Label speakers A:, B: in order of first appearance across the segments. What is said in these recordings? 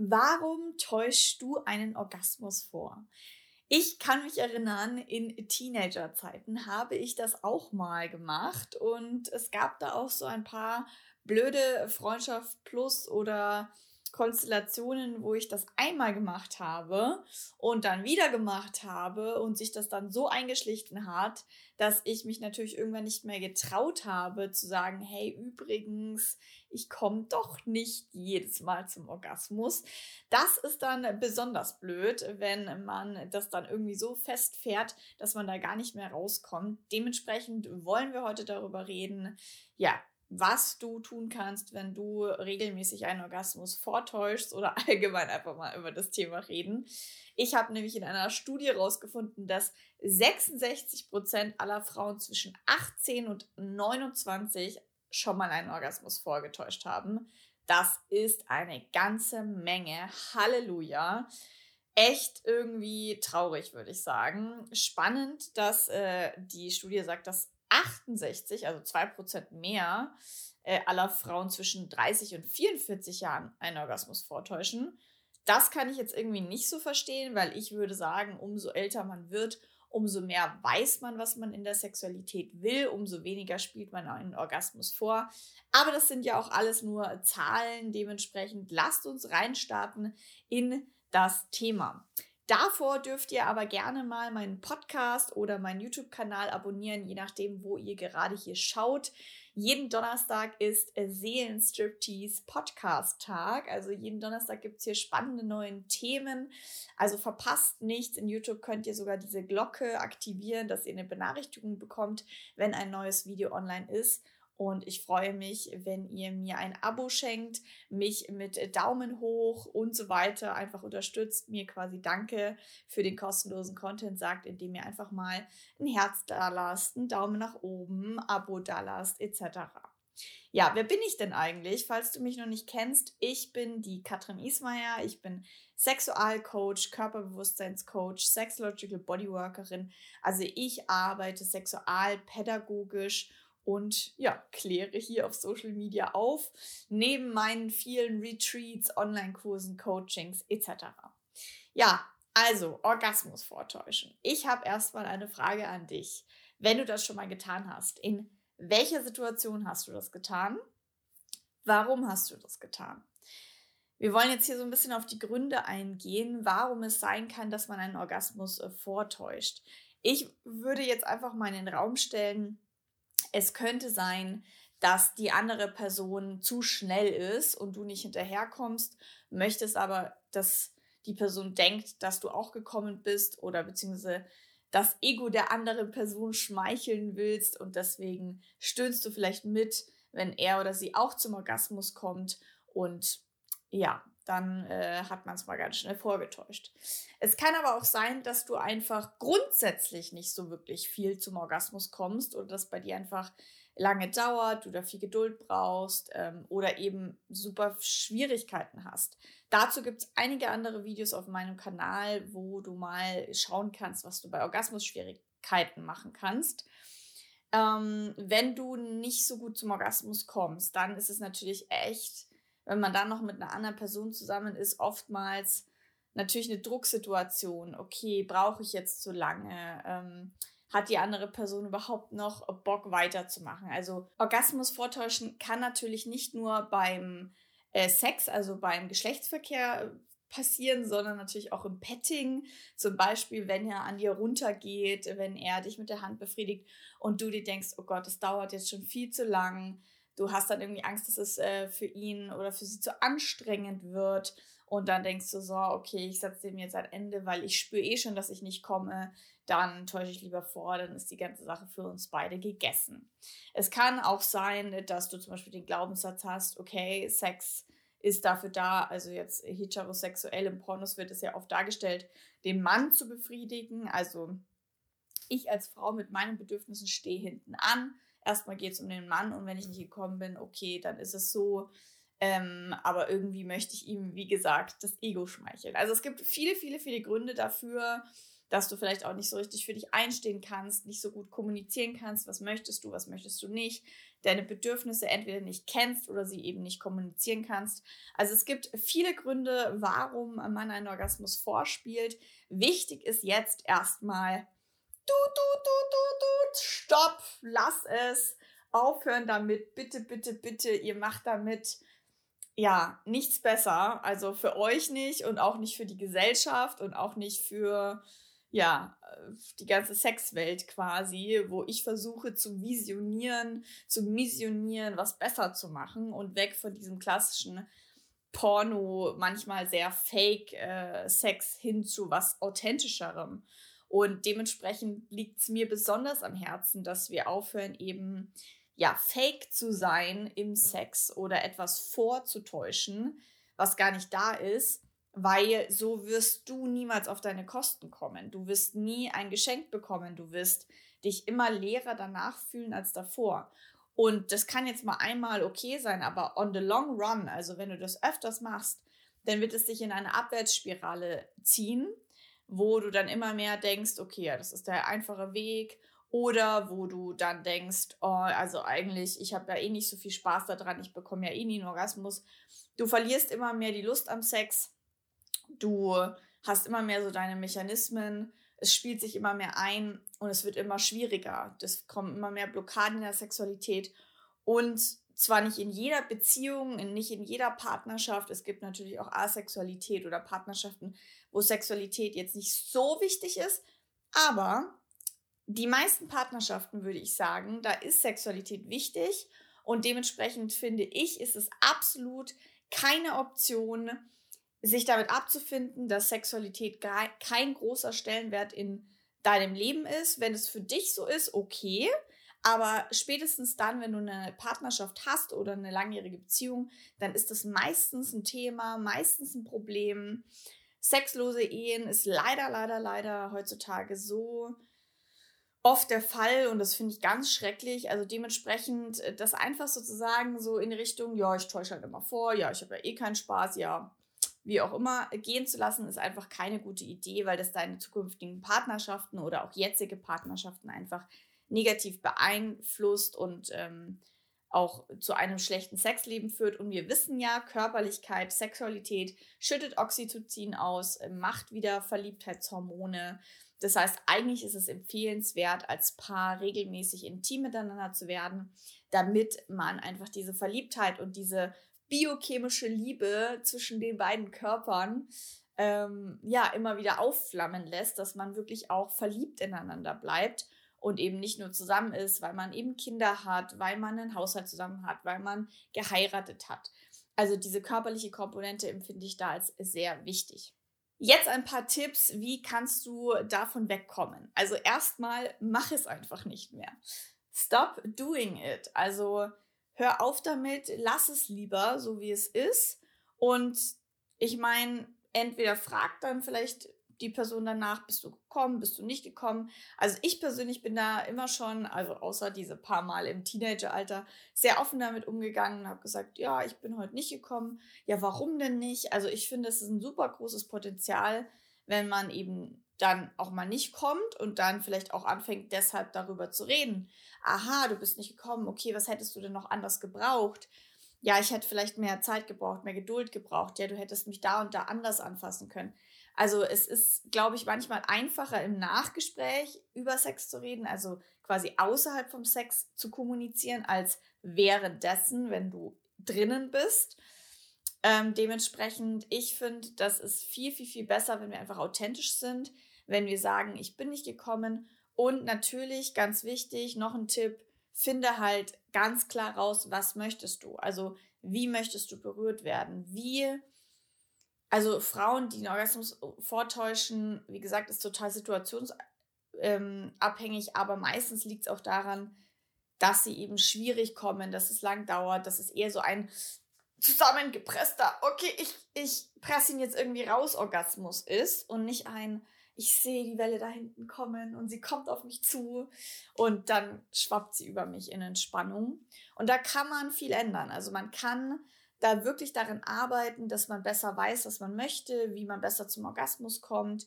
A: Warum täuschst du einen Orgasmus vor? Ich kann mich erinnern, in Teenagerzeiten habe ich das auch mal gemacht und es gab da auch so ein paar blöde Freundschaft Plus oder Konstellationen, wo ich das einmal gemacht habe und dann wieder gemacht habe und sich das dann so eingeschlichen hat, dass ich mich natürlich irgendwann nicht mehr getraut habe zu sagen, hey, übrigens, ich komme doch nicht jedes Mal zum Orgasmus. Das ist dann besonders blöd, wenn man das dann irgendwie so festfährt, dass man da gar nicht mehr rauskommt. Dementsprechend wollen wir heute darüber reden, ja, was du tun kannst, wenn du regelmäßig einen Orgasmus vortäuschst oder allgemein einfach mal über das Thema reden. Ich habe nämlich in einer Studie herausgefunden, dass 66% aller Frauen zwischen 18 und 29 schon mal einen Orgasmus vorgetäuscht haben. Das ist eine ganze Menge. Halleluja. Echt irgendwie traurig, würde ich sagen. Spannend, dass äh, die Studie sagt, dass 68, also 2% mehr äh, aller Frauen zwischen 30 und 44 Jahren einen Orgasmus vortäuschen. Das kann ich jetzt irgendwie nicht so verstehen, weil ich würde sagen, umso älter man wird, umso mehr weiß man, was man in der Sexualität will, umso weniger spielt man einen Orgasmus vor. Aber das sind ja auch alles nur Zahlen, dementsprechend lasst uns reinstarten in das Thema. Davor dürft ihr aber gerne mal meinen Podcast oder meinen YouTube-Kanal abonnieren, je nachdem, wo ihr gerade hier schaut. Jeden Donnerstag ist Seelenstriptease Podcast Tag. Also jeden Donnerstag gibt es hier spannende neue Themen. Also verpasst nichts. In YouTube könnt ihr sogar diese Glocke aktivieren, dass ihr eine Benachrichtigung bekommt, wenn ein neues Video online ist. Und ich freue mich, wenn ihr mir ein Abo schenkt, mich mit Daumen hoch und so weiter einfach unterstützt, mir quasi Danke für den kostenlosen Content sagt, indem ihr einfach mal ein Herz da lasst, einen Daumen nach oben, Abo da lasst, etc. Ja, wer bin ich denn eigentlich? Falls du mich noch nicht kennst, ich bin die Katrin Ismaier. Ich bin Sexualcoach, Körperbewusstseinscoach, Sexological Bodyworkerin. Also ich arbeite sexualpädagogisch und ja, kläre hier auf Social Media auf, neben meinen vielen Retreats, Online-Kursen, Coachings etc. Ja, also Orgasmus vortäuschen. Ich habe erstmal eine Frage an dich. Wenn du das schon mal getan hast, in welcher Situation hast du das getan? Warum hast du das getan? Wir wollen jetzt hier so ein bisschen auf die Gründe eingehen, warum es sein kann, dass man einen Orgasmus äh, vortäuscht. Ich würde jetzt einfach mal in den Raum stellen, es könnte sein, dass die andere Person zu schnell ist und du nicht hinterherkommst, möchtest aber, dass die Person denkt, dass du auch gekommen bist oder beziehungsweise das Ego der anderen Person schmeicheln willst und deswegen stöhnst du vielleicht mit, wenn er oder sie auch zum Orgasmus kommt und ja, dann äh, hat man es mal ganz schnell vorgetäuscht. Es kann aber auch sein, dass du einfach grundsätzlich nicht so wirklich viel zum Orgasmus kommst oder dass bei dir einfach lange dauert, du da viel Geduld brauchst ähm, oder eben super Schwierigkeiten hast. Dazu gibt es einige andere Videos auf meinem Kanal, wo du mal schauen kannst, was du bei Orgasmus-Schwierigkeiten machen kannst. Ähm, wenn du nicht so gut zum Orgasmus kommst, dann ist es natürlich echt wenn man dann noch mit einer anderen Person zusammen ist, oftmals natürlich eine Drucksituation. Okay, brauche ich jetzt zu lange? Ähm, hat die andere Person überhaupt noch Bock weiterzumachen? Also Orgasmus vortäuschen kann natürlich nicht nur beim äh, Sex, also beim Geschlechtsverkehr äh, passieren, sondern natürlich auch im Petting. Zum Beispiel, wenn er an dir runtergeht, wenn er dich mit der Hand befriedigt und du dir denkst, oh Gott, es dauert jetzt schon viel zu lang du hast dann irgendwie Angst, dass es äh, für ihn oder für sie zu anstrengend wird. Und dann denkst du so, okay, ich setze dem jetzt ein Ende, weil ich spüre eh schon, dass ich nicht komme. Dann täusche ich lieber vor, dann ist die ganze Sache für uns beide gegessen. Es kann auch sein, dass du zum Beispiel den Glaubenssatz hast, okay, Sex ist dafür da, also jetzt heterosexuell im Pornos wird es ja oft dargestellt, den Mann zu befriedigen. Also ich als Frau mit meinen Bedürfnissen stehe hinten an erstmal geht es um den Mann und wenn ich nicht gekommen bin, okay, dann ist es so. Ähm, aber irgendwie möchte ich ihm, wie gesagt, das Ego schmeicheln. Also es gibt viele, viele, viele Gründe dafür, dass du vielleicht auch nicht so richtig für dich einstehen kannst, nicht so gut kommunizieren kannst, was möchtest du, was möchtest du nicht, deine Bedürfnisse entweder nicht kennst oder sie eben nicht kommunizieren kannst. Also es gibt viele Gründe, warum man einen Orgasmus vorspielt. Wichtig ist jetzt erstmal, du, du, du, du, du, stopp, lass es, aufhören damit, bitte, bitte, bitte, ihr macht damit ja, nichts besser. Also für euch nicht und auch nicht für die Gesellschaft und auch nicht für, ja, die ganze Sexwelt quasi, wo ich versuche zu visionieren, zu missionieren, was besser zu machen und weg von diesem klassischen Porno, manchmal sehr fake äh, Sex hin zu was authentischerem. Und dementsprechend liegt es mir besonders am Herzen, dass wir aufhören, eben ja, fake zu sein im Sex oder etwas vorzutäuschen, was gar nicht da ist, weil so wirst du niemals auf deine Kosten kommen. Du wirst nie ein Geschenk bekommen. Du wirst dich immer leerer danach fühlen als davor. Und das kann jetzt mal einmal okay sein, aber on the long run, also wenn du das öfters machst, dann wird es dich in eine Abwärtsspirale ziehen, wo du dann immer mehr denkst, okay, ja, das ist der einfache Weg oder wo du dann denkst, oh, also eigentlich, ich habe ja eh nicht so viel Spaß daran, ich bekomme ja eh nie einen Orgasmus. Du verlierst immer mehr die Lust am Sex. Du hast immer mehr so deine Mechanismen. Es spielt sich immer mehr ein und es wird immer schwieriger. Es kommen immer mehr Blockaden in der Sexualität. Und zwar nicht in jeder Beziehung, nicht in jeder Partnerschaft. Es gibt natürlich auch Asexualität oder Partnerschaften, wo Sexualität jetzt nicht so wichtig ist. Aber die meisten Partnerschaften, würde ich sagen, da ist Sexualität wichtig und dementsprechend finde ich, ist es absolut keine Option, sich damit abzufinden, dass Sexualität kein großer Stellenwert in deinem Leben ist. Wenn es für dich so ist, okay. Aber spätestens dann, wenn du eine Partnerschaft hast oder eine langjährige Beziehung, dann ist das meistens ein Thema, meistens ein Problem. Sexlose Ehen ist leider, leider, leider heutzutage so oft der Fall und das finde ich ganz schrecklich. Also dementsprechend äh, das einfach sozusagen so in Richtung, ja, ich täusche halt immer vor, ja, ich habe ja eh keinen Spaß, ja, wie auch immer, gehen zu lassen, ist einfach keine gute Idee, weil das deine zukünftigen Partnerschaften oder auch jetzige Partnerschaften einfach negativ beeinflusst und ähm, auch zu einem schlechten Sexleben führt. Und wir wissen ja, Körperlichkeit, Sexualität schüttet Oxytocin aus, äh, macht wieder Verliebtheitshormone. Das heißt, eigentlich ist es empfehlenswert, als Paar regelmäßig intim miteinander zu werden, damit man einfach diese Verliebtheit und diese biochemische Liebe zwischen den beiden Körpern ähm, ja immer wieder aufflammen lässt, dass man wirklich auch verliebt ineinander bleibt und eben nicht nur zusammen ist, weil man eben Kinder hat, weil man einen Haushalt zusammen hat, weil man geheiratet hat. Also diese körperliche Komponente empfinde ich da als sehr wichtig. Jetzt ein paar Tipps, wie kannst du davon wegkommen? Also erstmal, mach es einfach nicht mehr. Stop doing it. Also hör auf damit, lass es lieber so wie es ist. Und ich meine, entweder frag dann vielleicht die Person danach, bist du gekommen, bist du nicht gekommen. Also ich persönlich bin da immer schon, also außer diese paar Mal im Teenageralter, sehr offen damit umgegangen und habe gesagt, ja, ich bin heute nicht gekommen. Ja, warum denn nicht? Also ich finde, es ist ein super großes Potenzial, wenn man eben dann auch mal nicht kommt und dann vielleicht auch anfängt, deshalb darüber zu reden. Aha, du bist nicht gekommen, okay, was hättest du denn noch anders gebraucht? Ja, ich hätte vielleicht mehr Zeit gebraucht, mehr Geduld gebraucht. Ja, du hättest mich da und da anders anfassen können. Also es ist, glaube ich, manchmal einfacher im Nachgespräch über Sex zu reden, also quasi außerhalb vom Sex zu kommunizieren, als währenddessen, wenn du drinnen bist. Ähm, dementsprechend, ich finde, das ist viel, viel, viel besser, wenn wir einfach authentisch sind, wenn wir sagen, ich bin nicht gekommen. Und natürlich, ganz wichtig, noch ein Tipp, finde halt ganz klar raus, was möchtest du? Also, wie möchtest du berührt werden? Wie also Frauen, die einen Orgasmus vortäuschen, wie gesagt, ist total situationsabhängig, ähm, aber meistens liegt es auch daran, dass sie eben schwierig kommen, dass es lang dauert, dass es eher so ein zusammengepresster, okay, ich, ich presse ihn jetzt irgendwie raus, Orgasmus ist und nicht ein, ich sehe die Welle da hinten kommen und sie kommt auf mich zu und dann schwappt sie über mich in Entspannung. Und da kann man viel ändern. Also man kann da wirklich darin arbeiten, dass man besser weiß, was man möchte, wie man besser zum Orgasmus kommt,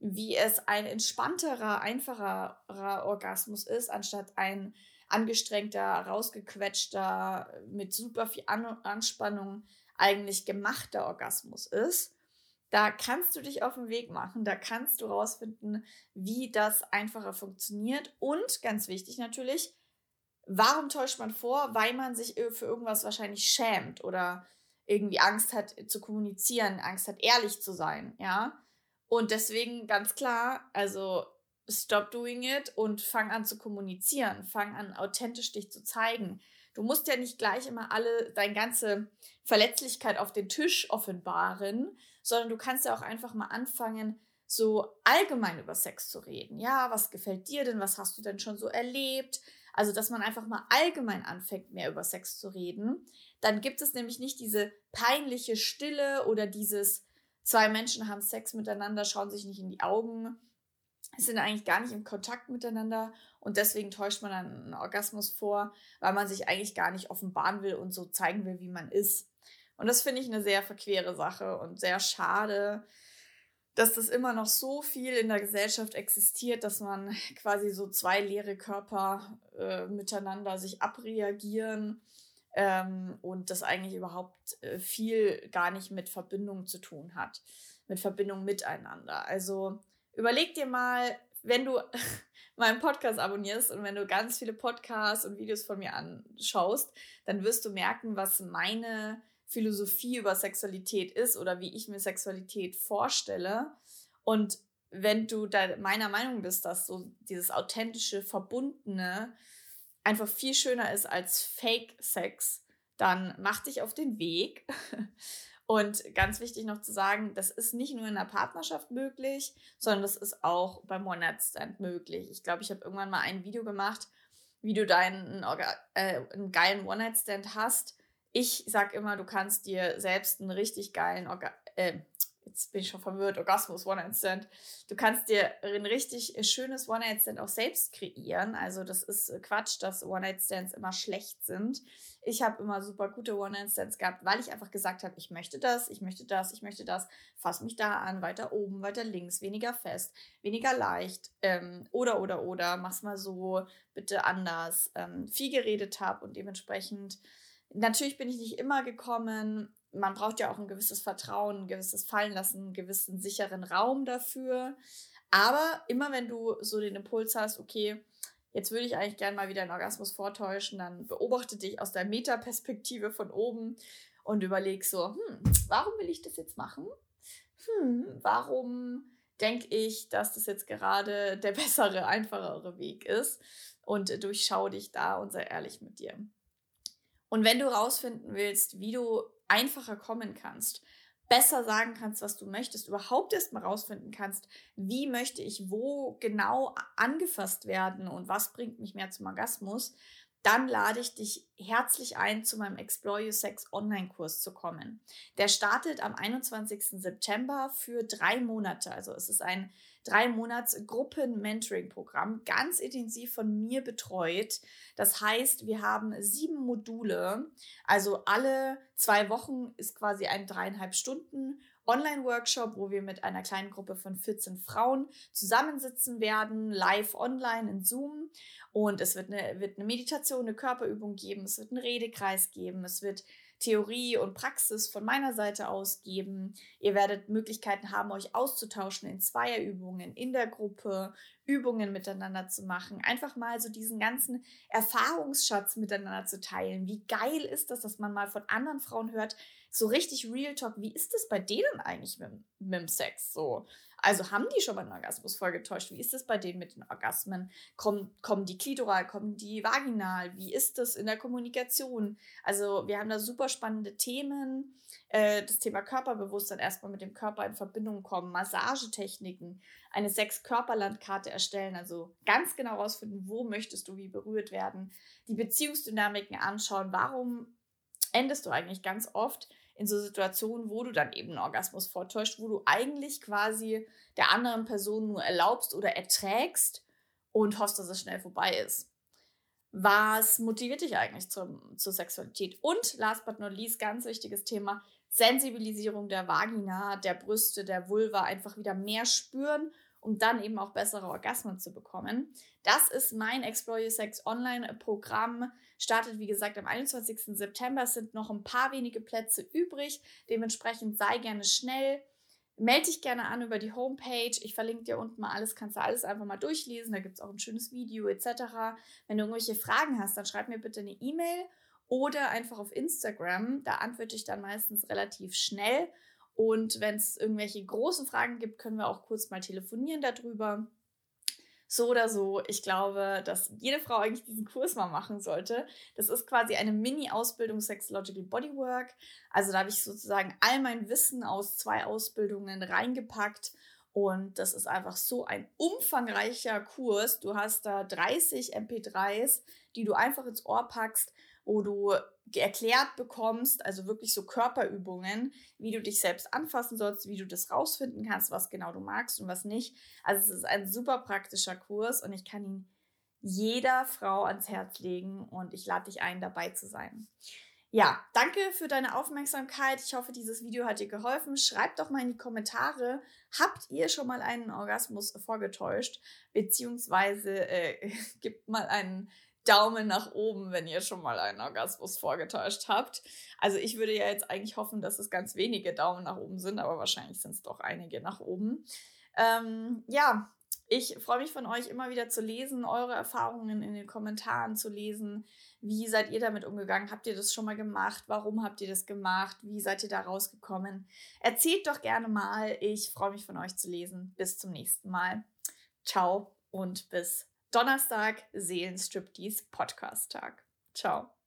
A: wie es ein entspannterer, einfacherer Orgasmus ist, anstatt ein angestrengter, rausgequetschter, mit super viel An Anspannung eigentlich gemachter Orgasmus ist. Da kannst du dich auf den Weg machen, da kannst du rausfinden, wie das einfacher funktioniert und ganz wichtig natürlich, warum täuscht man vor? Weil man sich für irgendwas wahrscheinlich schämt oder irgendwie Angst hat zu kommunizieren, Angst hat ehrlich zu sein, ja? Und deswegen ganz klar, also stop doing it und fang an zu kommunizieren, fang an authentisch dich zu zeigen. Du musst ja nicht gleich immer alle deine ganze Verletzlichkeit auf den Tisch offenbaren, sondern du kannst ja auch einfach mal anfangen, so allgemein über Sex zu reden. Ja, was gefällt dir denn? Was hast du denn schon so erlebt? Also, dass man einfach mal allgemein anfängt, mehr über Sex zu reden. Dann gibt es nämlich nicht diese peinliche Stille oder dieses zwei Menschen haben Sex miteinander, schauen sich nicht in die Augen sind eigentlich gar nicht im Kontakt miteinander und deswegen täuscht man dann einen Orgasmus vor, weil man sich eigentlich gar nicht offenbaren will und so zeigen will, wie man ist. Und das finde ich eine sehr verquere Sache und sehr schade, dass das immer noch so viel in der Gesellschaft existiert, dass man quasi so zwei leere Körper äh, miteinander sich abreagieren ähm, und das eigentlich überhaupt äh, viel gar nicht mit Verbindung zu tun hat, mit Verbindung miteinander. Also überleg dir mal, wenn du meinen Podcast abonnierst und wenn du ganz viele Podcasts und Videos von mir anschaust, dann wirst du merken, was meine Philosophie über Sexualität ist oder wie ich mir Sexualität vorstelle. Und wenn du da meiner Meinung bist, dass so dieses authentische, verbundene einfach viel schöner ist als Fake-Sex, dann mach dich auf den Weg Und ganz wichtig noch zu sagen, das ist nicht nur in der Partnerschaft möglich, sondern das ist auch beim One-Night-Stand möglich. Ich glaube, ich habe irgendwann mal ein Video gemacht, wie du deinen äh, einen geilen One-Night-Stand hast. Ich sag immer, du kannst dir selbst einen richtig geilen Orga äh, jetzt bin ich schon verwirrt, Orgasmus, One-Night-Stand. Du kannst dir ein richtig schönes One-Night-Stand auch selbst kreieren. Also das ist Quatsch, dass One-Night-Stands immer schlecht sind. Ich habe immer super gute One-Night-Stands gehabt, weil ich einfach gesagt habe, ich möchte das, ich möchte das, ich möchte das. Fass mich da an, weiter oben, weiter links, weniger fest, weniger leicht. Ähm, oder, oder, oder, mach's mal so, bitte anders. Ähm, viel geredet habe und dementsprechend Natürlich bin ich nicht immer gekommen man braucht ja auch ein gewisses Vertrauen, ein gewisses Fallenlassen, einen gewissen sicheren Raum dafür. Aber immer wenn du so den Impuls hast, okay, jetzt würde ich eigentlich gerne mal wieder einen Orgasmus vortäuschen, dann beobachte dich aus der Metaperspektive von oben und überleg so, hm, warum will ich das jetzt machen? Hm, warum denke ich, dass das jetzt gerade der bessere, einfachere Weg ist? Und durchschau dich da und sei ehrlich mit dir. Und wenn du rausfinden willst, wie du einfacher kommen kannst, besser sagen kannst, was du möchtest, überhaupt erst mal rausfinden kannst, wie möchte ich wo genau angefasst werden und was bringt mich mehr zum Orgasmus, dann lade ich dich herzlich ein, zu meinem Explore Your Sex Online-Kurs zu kommen. Der startet am 21. September für drei Monate. Also es ist ein drei Monats Gruppen-Mentoring-Programm, ganz intensiv von mir betreut. Das heißt, wir haben sieben Module. Also alle zwei Wochen ist quasi ein dreieinhalb Stunden Online-Workshop, wo wir mit einer kleinen Gruppe von 14 Frauen zusammensitzen werden, live online in Zoom. Und es wird eine, wird eine Meditation, eine Körperübung geben, es wird einen Redekreis geben, es wird Theorie und Praxis von meiner Seite aus geben. Ihr werdet Möglichkeiten haben, euch auszutauschen in Zweierübungen, in der Gruppe, Übungen miteinander zu machen, einfach mal so diesen ganzen Erfahrungsschatz miteinander zu teilen. Wie geil ist das, dass man mal von anderen Frauen hört, so richtig Real Talk, wie ist das bei denen eigentlich mit, mit dem Sex so? Also haben die schon mal einen Orgasmus vorgetäuscht? Wie ist es bei denen mit den Orgasmen? Kommen, kommen die klitoral, kommen die vaginal? Wie ist das in der Kommunikation? Also wir haben da super spannende Themen. Äh, das Thema Körperbewusstsein erstmal mit dem Körper in Verbindung kommen, Massagetechniken, eine Sechs-Körperlandkarte erstellen, also ganz genau rausfinden, wo möchtest du wie berührt werden, die Beziehungsdynamiken anschauen, warum endest du eigentlich ganz oft in so Situationen, wo du dann eben einen Orgasmus vortäuscht, wo du eigentlich quasi der anderen Person nur erlaubst oder erträgst und hoffst, dass es schnell vorbei ist. Was motiviert dich eigentlich zum, zur Sexualität? Und last but not least, ganz wichtiges Thema, Sensibilisierung der Vagina, der Brüste, der Vulva, einfach wieder mehr spüren, um dann eben auch bessere Orgasmen zu bekommen. Das ist mein Explore Your Sex Online-Programm. Startet, wie gesagt, am 21. September. Es sind noch ein paar wenige Plätze übrig. Dementsprechend sei gerne schnell. Melde dich gerne an über die Homepage. Ich verlinke dir unten mal alles, kannst du alles einfach mal durchlesen. Da gibt es auch ein schönes Video etc. Wenn du irgendwelche Fragen hast, dann schreib mir bitte eine E-Mail oder einfach auf Instagram. Da antworte ich dann meistens relativ schnell. Und wenn es irgendwelche großen Fragen gibt, können wir auch kurz mal telefonieren darüber. So oder so, ich glaube, dass jede Frau eigentlich diesen Kurs mal machen sollte. Das ist quasi eine Mini-Ausbildung Sexological Bodywork. Also da habe ich sozusagen all mein Wissen aus zwei Ausbildungen reingepackt. Und das ist einfach so ein umfangreicher Kurs. Du hast da 30 MP3s, die du einfach ins Ohr packst wo du erklärt bekommst, also wirklich so Körperübungen, wie du dich selbst anfassen sollst, wie du das rausfinden kannst, was genau du magst und was nicht. Also es ist ein super praktischer Kurs und ich kann ihn jeder Frau ans Herz legen und ich lade dich ein, dabei zu sein. Ja, danke für deine Aufmerksamkeit. Ich hoffe, dieses Video hat dir geholfen. Schreibt doch mal in die Kommentare, habt ihr schon mal einen Orgasmus vorgetäuscht? Beziehungsweise äh, gibt mal einen Daumen nach oben, wenn ihr schon mal einen Orgasmus vorgetäuscht habt. Also ich würde ja jetzt eigentlich hoffen, dass es ganz wenige Daumen nach oben sind, aber wahrscheinlich sind es doch einige nach oben. Ähm, ja, ich freue mich von euch immer wieder zu lesen, eure Erfahrungen in den Kommentaren zu lesen. Wie seid ihr damit umgegangen? Habt ihr das schon mal gemacht? Warum habt ihr das gemacht? Wie seid ihr da rausgekommen? Erzählt doch gerne mal. Ich freue mich von euch zu lesen. Bis zum nächsten Mal. Ciao und bis Donnerstag Seelenstriptease Podcast Tag. Ciao.